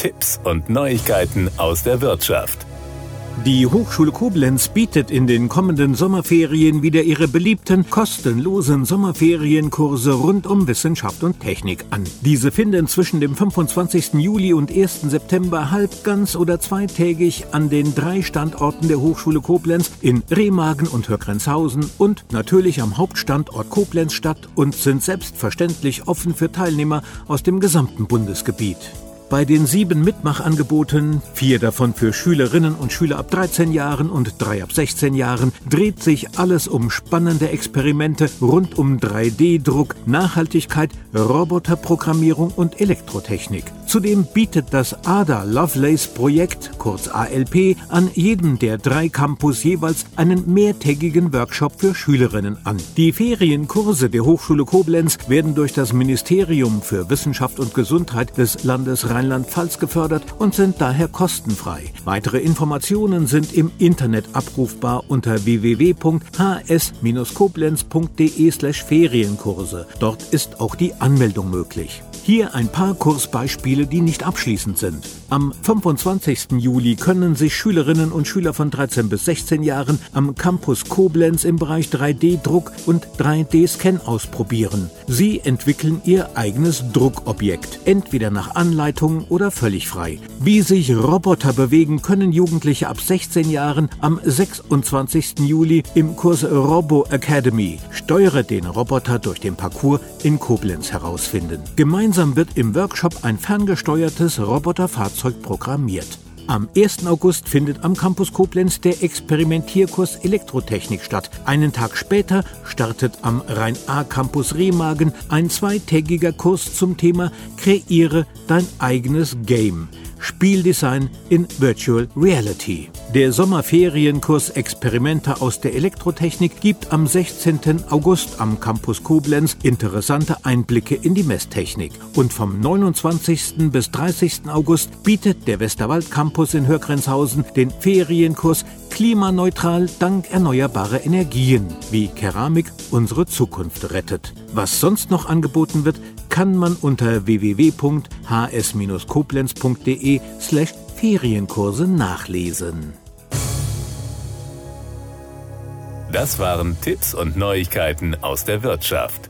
Tipps und Neuigkeiten aus der Wirtschaft. Die Hochschule Koblenz bietet in den kommenden Sommerferien wieder ihre beliebten kostenlosen Sommerferienkurse rund um Wissenschaft und Technik an. Diese finden zwischen dem 25. Juli und 1. September halb, ganz oder zweitägig an den drei Standorten der Hochschule Koblenz in Remagen und Höckrenzhausen und natürlich am Hauptstandort Koblenz statt und sind selbstverständlich offen für Teilnehmer aus dem gesamten Bundesgebiet. Bei den sieben Mitmachangeboten, vier davon für Schülerinnen und Schüler ab 13 Jahren und drei ab 16 Jahren, dreht sich alles um spannende Experimente rund um 3D-Druck, Nachhaltigkeit, Roboterprogrammierung und Elektrotechnik. Zudem bietet das ADA Lovelace Projekt, kurz ALP, an jedem der drei Campus jeweils einen mehrtägigen Workshop für Schülerinnen an. Die Ferienkurse der Hochschule Koblenz werden durch das Ministerium für Wissenschaft und Gesundheit des Landes Rhein Rheinland-Pfalz gefördert und sind daher kostenfrei. Weitere Informationen sind im Internet abrufbar unter www.hs-koblenz.de/ferienkurse. Dort ist auch die Anmeldung möglich. Hier ein paar Kursbeispiele, die nicht abschließend sind. Am 25. Juli können sich Schülerinnen und Schüler von 13 bis 16 Jahren am Campus Koblenz im Bereich 3D-Druck und 3D-Scan ausprobieren. Sie entwickeln ihr eigenes Druckobjekt, entweder nach Anleitung oder völlig frei. Wie sich Roboter bewegen, können Jugendliche ab 16 Jahren am 26. Juli im Kurs Robo Academy Steuere den Roboter durch den Parcours in Koblenz herausfinden. Gemeinsam Gemeinsam wird im Workshop ein ferngesteuertes Roboterfahrzeug programmiert. Am 1. August findet am Campus Koblenz der Experimentierkurs Elektrotechnik statt. Einen Tag später startet am Rhein-A-Campus Remagen ein zweitägiger Kurs zum Thema Kreiere dein eigenes Game. Spieldesign in Virtual Reality. Der Sommerferienkurs Experimente aus der Elektrotechnik gibt am 16. August am Campus Koblenz interessante Einblicke in die Messtechnik. Und vom 29. bis 30. August bietet der Westerwald Campus in Hörgrenzhausen den Ferienkurs Klimaneutral dank erneuerbarer Energien, wie Keramik unsere Zukunft rettet. Was sonst noch angeboten wird, kann man unter www.hs-koblenz.de slash Ferienkurse nachlesen. Das waren Tipps und Neuigkeiten aus der Wirtschaft.